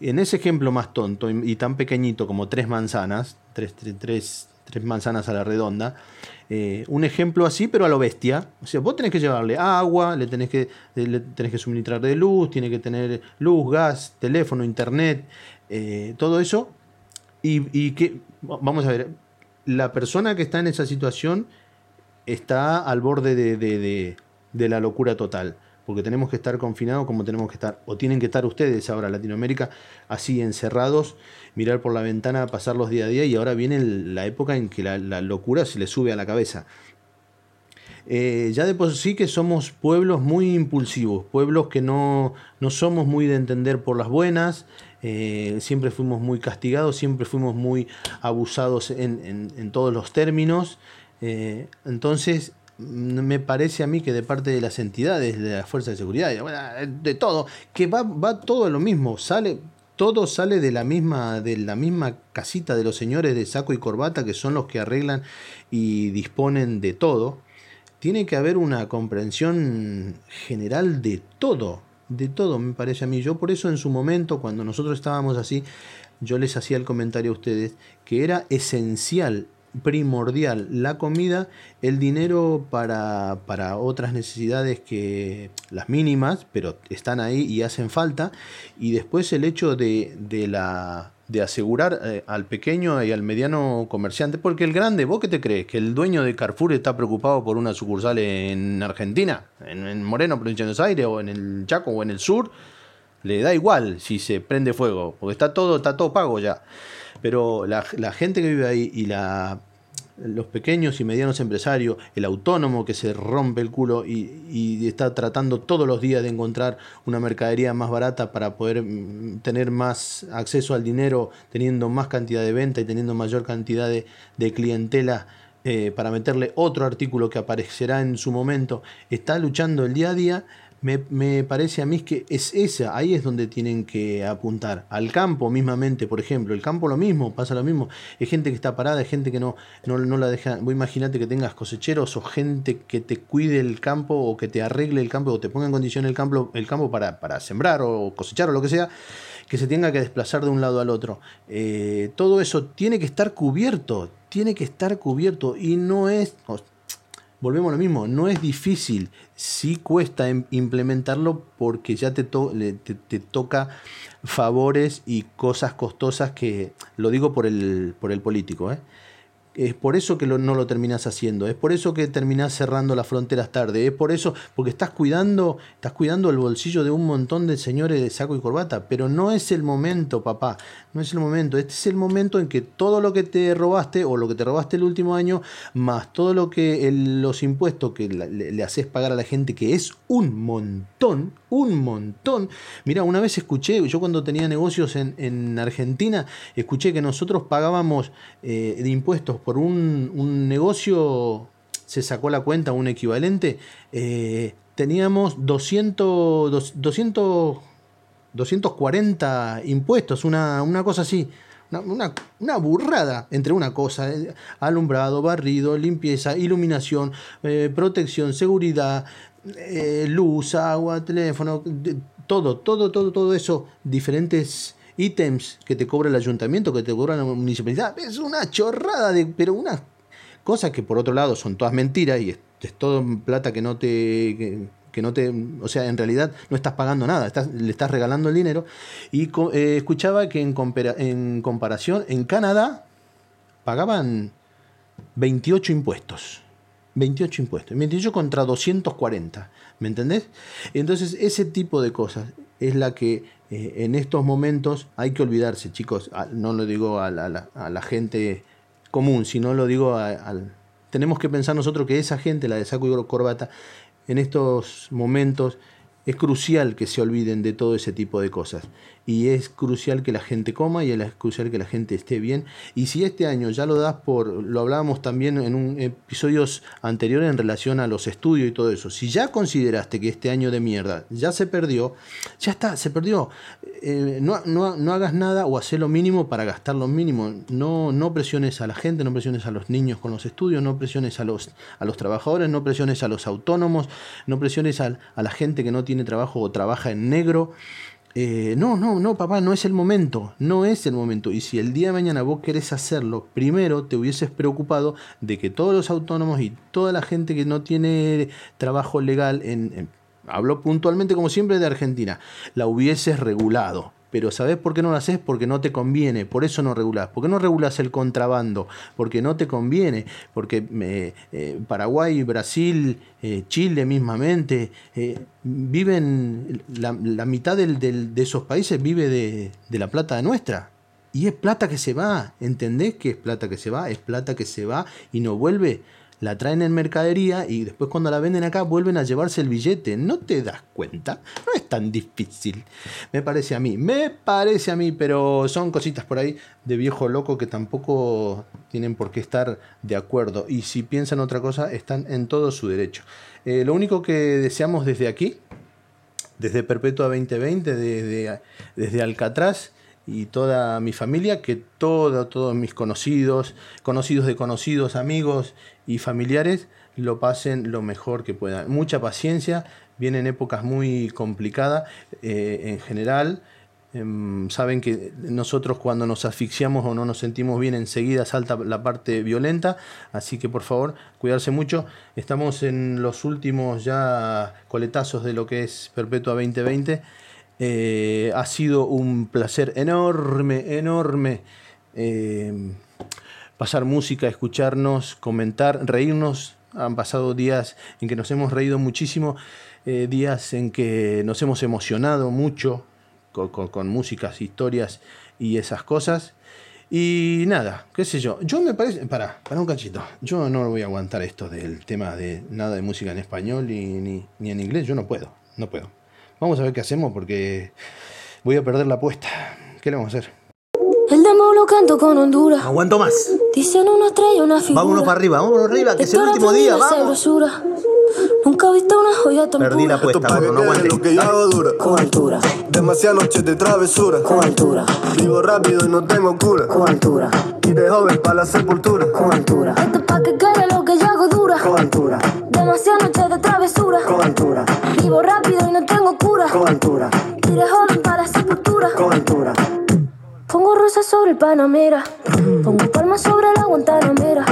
en ese ejemplo más tonto y, tan pequeñito como tres manzanas, tres, manzanas a la redonda, eh, un ejemplo así, pero a lo bestia. O sea, vos tenés que llevarle agua, le tenés que, le tenés que suministrar de luz, tiene que tener luz, gas, teléfono, internet, eh, todo eso. Y, que, vamos a ver, la persona que está en esa situación está al borde de, de la locura total porque tenemos que estar confinados como tenemos que estar, o tienen que estar ustedes ahora, Latinoamérica, así encerrados, mirar por la ventana, pasar los día a día, y ahora viene la época en que la, locura se les sube a la cabeza. Eh, ya de por sí que somos pueblos muy impulsivos, pueblos que no, no somos muy de entender por las buenas, eh, siempre fuimos muy castigados, siempre fuimos muy abusados en, en- todos los términos. eh, entonces, me parece a mí que de parte de las entidades, de las fuerzas de seguridad, de, bueno, de todo, que va, va todo lo mismo, sale, todo sale de la misma, de la misma casita de los señores de saco y corbata, que son los que arreglan y disponen de todo tiene que haber una comprensión general de todo, de todo, me parece a mí. Yo por eso en su momento, cuando nosotros estábamos así, yo les hacía el comentario a ustedes que era esencial, primordial la comida, el dinero para, para otras necesidades que las mínimas, pero están ahí y hacen falta, y después el hecho de, de la de asegurar eh, al pequeño y al mediano comerciante, porque el grande, ¿vos qué te crees? ¿Que el dueño de Carrefour está preocupado por una sucursal en Argentina, en, en Moreno, provincia de Buenos Aires, o en el Chaco, o en el sur? Le da igual si se prende fuego, porque está todo, está todo pago ya. Pero la, gente que vive ahí y la, los pequeños y medianos empresarios, el autónomo que se rompe el culo y, y está tratando todos los días de encontrar una mercadería más barata para poder mm, tener más acceso al dinero, teniendo más cantidad de venta y teniendo mayor cantidad de, de clientela eh, para meterle otro artículo que aparecerá en su momento, está luchando el día a día. Me, me parece a mí que es esa, ahí es donde tienen que apuntar. Al campo mismamente, por ejemplo. El campo lo mismo, pasa lo mismo. Hay gente que está parada, hay gente que no, no, no la deja. Vos imagínate que tengas cosecheros o gente que te cuide el campo o que te arregle el campo o te ponga en condición el campo, el campo para, para sembrar o cosechar o lo que sea, que se tenga que desplazar de un lado al otro. Eh, todo eso tiene que estar cubierto, tiene que estar cubierto y no es... Volvemos a lo mismo, no es difícil, sí cuesta im- implementarlo porque ya te, to- te, te toca favores y cosas costosas que, lo digo por el, por el político, ¿eh? Es por eso que no lo terminas haciendo, es por eso que terminás cerrando las fronteras tarde, es por eso, porque estás cuidando, estás cuidando el bolsillo de un montón de señores de saco y corbata, pero no es el momento, papá, no es el momento, este es el momento en que todo lo que te robaste o lo que te robaste el último año, más todo lo que los impuestos que le haces pagar a la gente, que es un montón, un montón. Mira, una vez escuché, yo cuando tenía negocios en, en Argentina, escuché que nosotros pagábamos eh, de impuestos por un, un negocio, se sacó la cuenta, un equivalente, eh, teníamos 200, dos- 200, 240 impuestos, una, una cosa así. Una, una- burrada entre una cosa, eh, alumbrado, barrido, limpieza, iluminación, eh, protección, seguridad, eh, luz, agua, teléfono, todo, todo, todo, todo eso, diferentes ítems que te cobra el ayuntamiento, que te cobra la municipalidad. Es una chorrada, de, pero una cosa que por otro lado son todas mentiras y es, todo plata que no te... que no te, o sea, en realidad no estás pagando nada, le estás regalando el dinero. Y eh, escuchaba que en, compara- en comparación, en Canadá pagaban 28 impuestos. 28 impuestos. 28 contra 240. ¿Me entendés? Entonces, ese tipo de cosas es la que eh, en estos momentos hay que olvidarse, chicos. A- no lo digo a la, a la- gente común, sino lo digo al... Tenemos que pensar nosotros que esa gente, la de saco y corbata, en estos momentos es crucial que se olviden de todo ese tipo de cosas. Y es crucial que la gente coma y es crucial que la gente esté bien. Y si este año ya lo das por, lo hablábamos también en un episodios anteriores en relación a los estudios y todo eso. Si ya consideraste que este año de mierda ya se perdió, ya está, se perdió. Eh, no, no, no hagas nada o hacer lo mínimo para gastar lo mínimo. No, no presiones a la gente, no presiones a los niños con los estudios, no presiones a los, a los trabajadores, no presiones a los autónomos, no presiones a la gente que no tiene trabajo o trabaja en negro. Eh, no, no, no, papá, no es el momento, no es el momento. Y si el día de mañana vos querés hacerlo, primero te hubieses preocupado de que todos los autónomos y toda la gente que no tiene trabajo legal, en, en- hablo puntualmente como siempre de Argentina, la hubieses regulado. Pero ¿sabés por qué no lo haces? Porque no te conviene, por eso no regulás. ¿Por qué no regulás el contrabando? Porque no te conviene, porque eh, Paraguay, Brasil, eh, Chile mismamente, eh, viven, la, mitad del- de esos países vive de, de la plata nuestra. Y es plata que se va, ¿entendés que es plata que se va? Es plata que se va y no vuelve. La traen en mercadería y después cuando la venden acá vuelven a llevarse el billete. ¿No te das cuenta? No es tan difícil. Me parece a mí, me parece a mí, pero son cositas por ahí de viejo loco que tampoco tienen por qué estar de acuerdo. Y si piensan otra cosa, están en todo su derecho. Eh, lo único que deseamos desde aquí desde Perpetua 2020, desde, desde Alcatraz y toda mi familia, que todo, todos mis conocidos, conocidos de conocidos, amigos y familiares lo pasen lo mejor que puedan. Mucha paciencia, vienen épocas muy complicadas eh, en general. Em, saben que nosotros cuando nos asfixiamos o no nos sentimos bien enseguida salta la parte violenta, así que por favor cuidarse mucho. Estamos en los últimos ya coletazos de lo que es Perpetua 2020. Eh, ha sido un placer enorme, enorme eh, pasar música, escucharnos, comentar, reírnos. Han pasado días en que nos hemos reído muchísimo, eh, días en que nos hemos emocionado mucho con, con- músicas, historias y esas cosas. Y nada, qué sé yo. Yo me parece. Para, para un cachito. Yo no voy a aguantar esto del tema de nada de música en español y, ni, ni en inglés. Yo no puedo, no puedo. Vamos a ver qué hacemos porque voy a perder la apuesta. ¿Qué le vamos a hacer? El demo lo canto con Honduras. Aguanto más. Dicen una estrella, una figura. Vámonos para arriba, vámonos arriba, que es el último día, vamos. Nunca he visto una joya tan Perdí la apuesta, gordo, no aguanté. lo que yo hago dura. Con altura, Demasiadas noches de travesura. con altura, Vivo rápido y no tengo cura. con altura, Y de joven para la sepultura. con altura, Esto es pa' que quede lo que yo hago dura. con altura, Demasiadas noches de travesura. con altura, Vivo rápido y no tengo cura. con altura, Iré joven para la sepultura. con altura. Pongo rosas sobre el Panamera. Pongo palmas sobre la Guantanamera.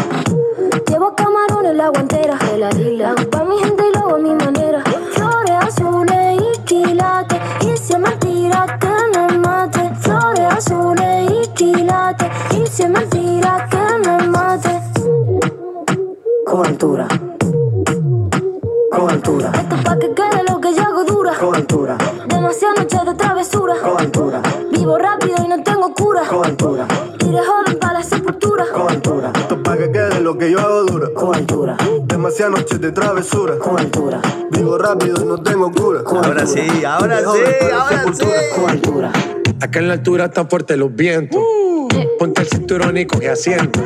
Llevo camarones la guantera. Hago pa' mi gente y lo hago a mi manera. Flores azules y quilates. Y si es mentira que me mate. Flores azules y quilates. Y si es mentira que me mate. Con altura, con altura, Esto es pa' que quede lo que yo hago dura. con altura, Demasiadas noches de travesura. con altura, Vivo rápido y no tengo cura. con altura, Iré joven para la sepultura. con altura, Esto pa' que quede lo que yo hago dura. con altura, Demasiadas noches de travesura. con altura, Vivo rápido y no tengo cura. con Ahora altura, sí, ahora sí, joven ahora sí. con altura. Acá en la altura están fuertes los vientos. Ponte el cinturón y coge asiento.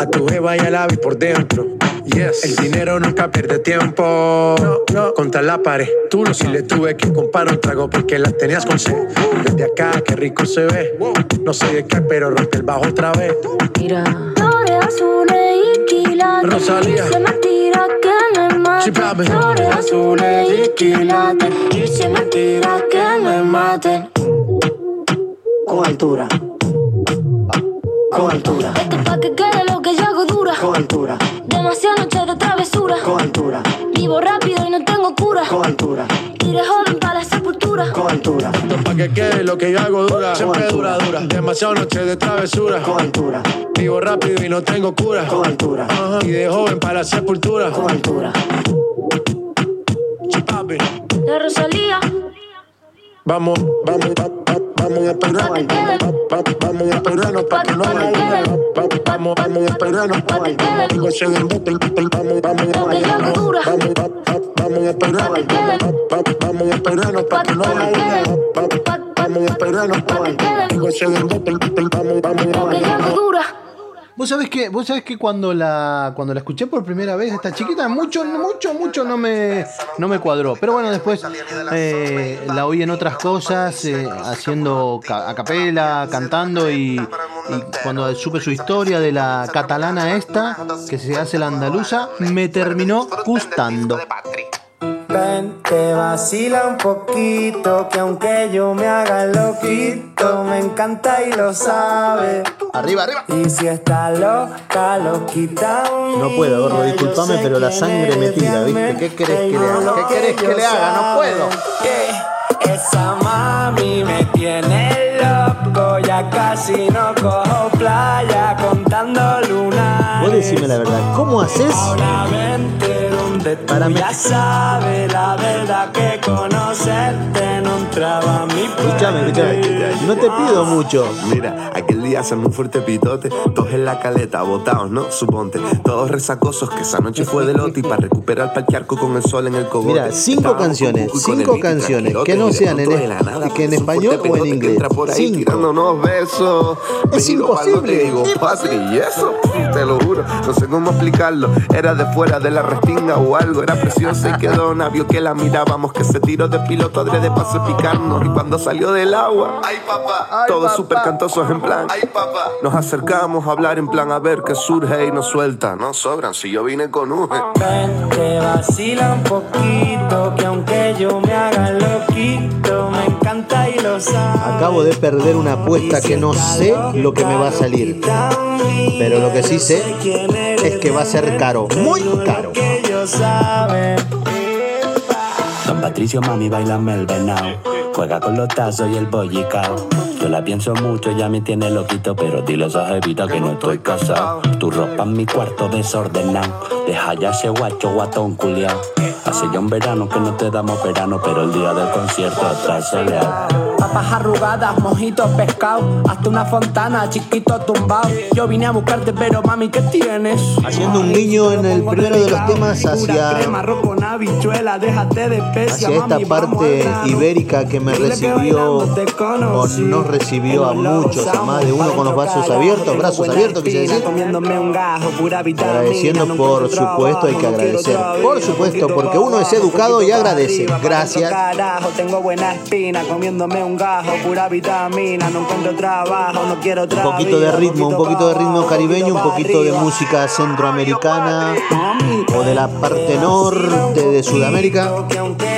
A tu jeva y al ave por dentro. Yes. El dinero nunca pierde tiempo. No, no. Contra la pared. Tú no si le tuve que comprar un trago porque la tenías con sed. Desde acá, qué rico se ve. No sé de qué, pero rompe el bajo otra vez. Mira. Flores azules y quilates. Rosalía. Y si es mentira que me mate. Flores azules y quilates. Y si es mentira que me mate. Con altura, con altura, Esto es pa' que quede lo que yo hago dura. con altura, Demasiadas noches de travesura. con altura, Vivo rápido y no tengo cura. con altura, Iré joven para la sepultura. con altura, Esto pa' que quede lo que yo hago dura. Siempre dura, dura. Demasiado noche de travesura. con altura, Vivo rápido y no tengo cura. con altura, Ajá. Y de joven para la sepultura. con altura. Chipapi. De Rosalía. Vamos, vamos, va- va- vamos a esperar. Pa' que quede. Va- va- Vamos a esperarnos para que no vaya. Vamos, vamos a esperarnos. Digo, se embute Vamos, vamos a dura. Vamos, va- va- vamos a esperar. Pa' que quede. Va- va- Vamos a esperarnos para que no vaya. Vamos a esperarnos. Digo, se embute Vamos, vamos hago dura. Vos sabés que, vos sabés que cuando la, cuando la escuché por primera vez, esta chiquita, mucho, mucho, mucho no me, no me cuadró. Pero bueno, después eh, la oí en otras cosas, eh, haciendo a capela, cantando y cuando supe su historia de la catalana esta, que se hace la andaluza, me terminó gustando. Ven, te vacila un poquito, que aunque yo me haga loquito, me encanta y lo sabe. Arriba, arriba. Y si está loca, loquita. No puedo, gordo, disculpame, pero la sangre me tira, ¿viste? ¿Qué querés que le haga? ¿Qué querés que le haga? No puedo. Esa mami me tiene ya casi no cojo playa contando lunares. Vos decime la verdad, ¿cómo haces Ahora vente donde tú ya sabes la verdad que conocerte no entraba mi Escuchame, escuchame, no te pido mucho. Mira, aquel día hacemos un fuerte pitote, todos en la caleta, botados, ¿no? Suponte, todos resacosos, que esa noche fue de lote y para recuperar pa'l charco con el sol en el cogote. Mira, cinco Estábamos canciones, cinco el canciones que no sean en nada, que en español o en inglés. por ahí Cinco. unos besos. Me Es y imposible. digo, Patri, ¿y eso? Te lo juro, no sé cómo explicarlo. Era de fuera de la restinga o algo, era preciosa y quedó vio que la mirábamos, que se tiró de piloto adrede para picarnos. Y cuando salió del agua, ay papá, todos súper cantosos en plan, ay papá. Nos acercamos a hablar en plan a ver qué surge y nos suelta. No sobran, si yo vine con. Vente, vacila un poquito, que aunque yo me haga loquito, me encanta y lo sabes. Acabo de perder una apuesta que no sé lo que me va a salir. Pero lo que sí sé es que va a ser caro, muy caro. Patricio, mami, bailame el venao. Juega con los tazos y el bollicao. Yo la pienso mucho, ya me tiene loquito, pero dile a esa jevita que no estoy casado. Tu ropa en mi cuarto desordenado. Deja ya ese guacho guatón culiao. Hace ya un verano que no te damos verano, pero el día del concierto atrás se Papas arrugadas, mojitos pescado, hasta una fontana, chiquito tumbado. Yo vine a buscarte, pero mami, ¿qué tienes? Haciendo un guiño en el primero de los temas hacia, crema, habichuela, déjate de hacia esta parte ibérica que me recibió o nos recibió a muchos, a más de uno con los brazos abiertos, brazos abiertos, quise decir. Agradeciendo, por supuesto, hay que agradecer. Por supuesto, porque uno es educado y agradece. Gracias. Un poquito de ritmo, un poquito de ritmo caribeño, un poquito de música centroamericana o de la parte norte de Sudamérica.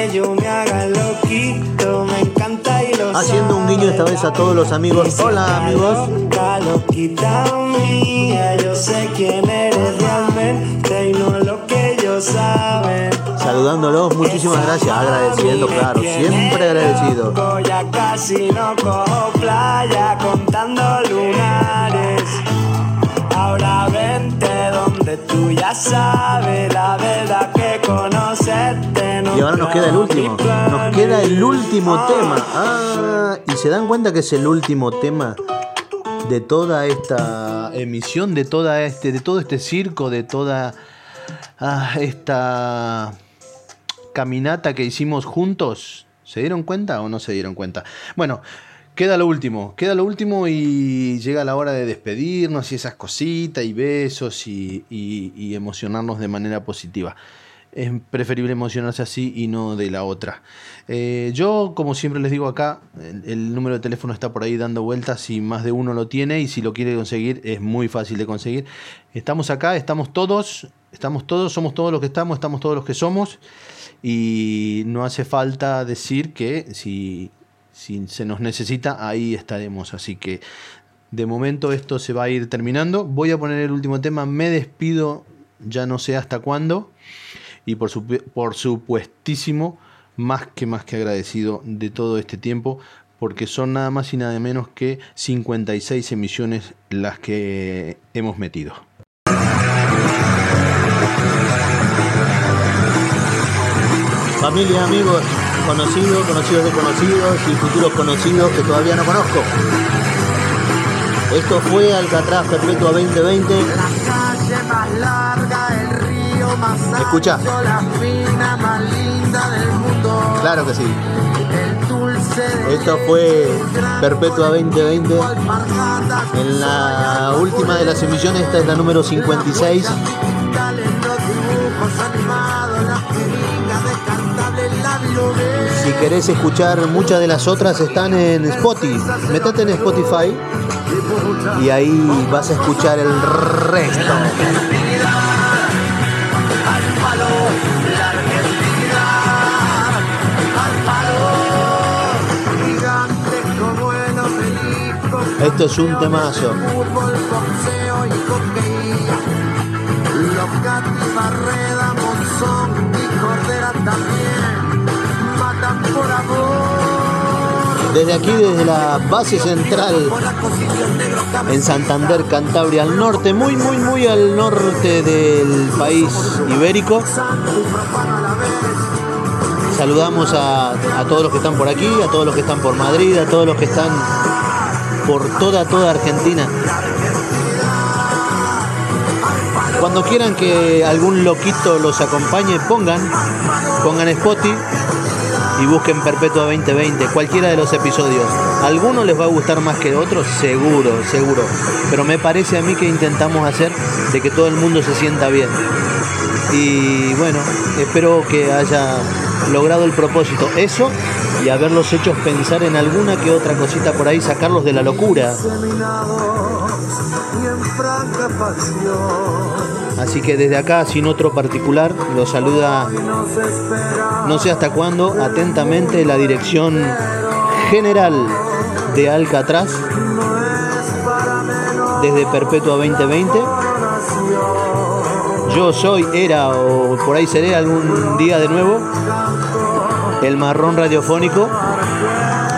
Que yo me haga loquito, me encanta y lo Haciendo un guiño esta vez a todos los amigos. Hola amigos. Loquita mía, yo sé quién eres realmente y no lo que saben. Saludándolos, muchísimas gracias. Agradeciendo, claro, siempre agradecido. Ya casi no cojo playa contando lunares. Ahora vente donde tú ya sabes la verdad que Y ahora nos queda el último. Nos queda el último tema. Ah, y se dan cuenta que es el último tema de toda esta emisión, de toda este, de todo este circo, de toda ah, esta caminata que hicimos juntos. ¿Se dieron cuenta o no se dieron cuenta? Bueno, queda lo último, queda lo último y llega la hora de despedirnos y esas cositas y besos y, y- y emocionarnos de manera positiva. Es preferible emocionarse así y no de la otra. Eh, yo, como siempre les digo acá, el, número de teléfono está por ahí dando vueltas si más de uno lo tiene y si lo quiere conseguir es muy fácil de conseguir. Estamos acá, estamos todos, estamos todos, somos todos los que estamos, estamos todos los que somos y no hace falta decir que si, si se nos necesita, ahí estaremos. Así que de momento esto se va a ir terminando. Voy a poner el último tema, me despido, ya no sé hasta cuándo. Y por, supu- por supuestísimo, más que más que agradecido de todo este tiempo, porque son nada más y nada menos que 56 emisiones las que hemos metido. Familia, amigos, conocidos, conocidos de conocidos y futuros conocidos que todavía no conozco. Esto fue Alcatraz Perpetua 2020. Escucha. Claro que sí. Esto fue Perpetua 2020. En la última de las emisiones, esta es la número 56. dale los dibujos animados, las jeringas descartables, la bilobé. Si querés escuchar muchas de las otras, están en Spotify. Métate en Spotify y ahí vas a escuchar el resto. Esto es un temazo. Desde aquí, desde la base central en Santander, Cantabria, al norte, muy, muy, muy al norte del país ibérico. Saludamos a, a todos los que están por aquí, a todos los que están por Madrid, a todos los que están por toda, toda Argentina. Cuando quieran que algún loquito los acompañe, pongan, pongan Spotify y busquen Perpetua 2020, cualquiera de los episodios. ¿Alguno les va a gustar más que otros? Seguro, seguro. Pero me parece a mí que intentamos hacer de que todo el mundo se sienta bien. Y bueno, espero que haya logrado el propósito. Eso y haberlos hecho pensar en alguna que otra cosita por ahí, sacarlos de la locura. Así que desde acá, sin otro particular, los saluda, no sé hasta cuándo, atentamente la dirección general de Alcatraz, desde Perpetua 2020. Yo soy, era o por ahí seré algún día de nuevo, el marrón radiofónico.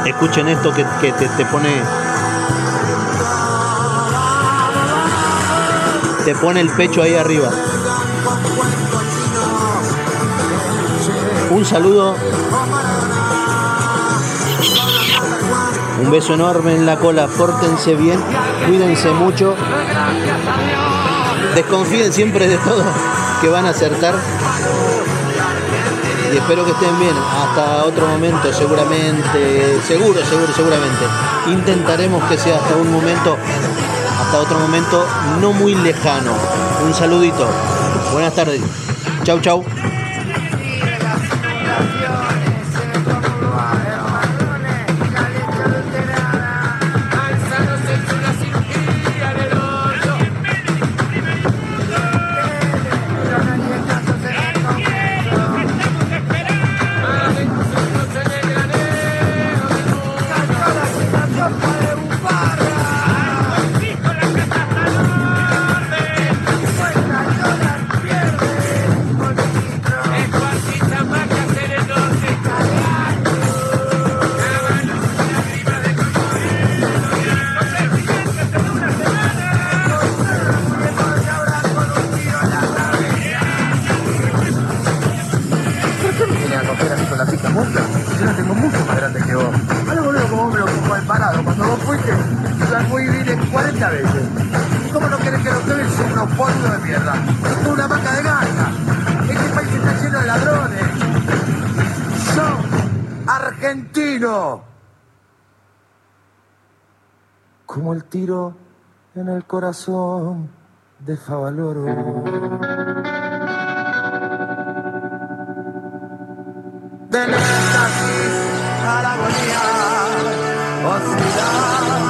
Escuchen esto que, que te, te pone te pone el pecho ahí arriba. Un saludo. Un beso enorme en la cola. Pórtense bien. Cuídense mucho. Desconfíen siempre de todo que van a acertar. Espero que estén bien. Hasta otro momento, seguramente. Seguro, seguro, seguramente. Intentaremos que sea hasta un momento hasta otro momento no muy lejano. Un saludito. Buenas tardes. Chau, chau. tiro en el corazón de Favaloro. De Néstasis a la agonía, oscilando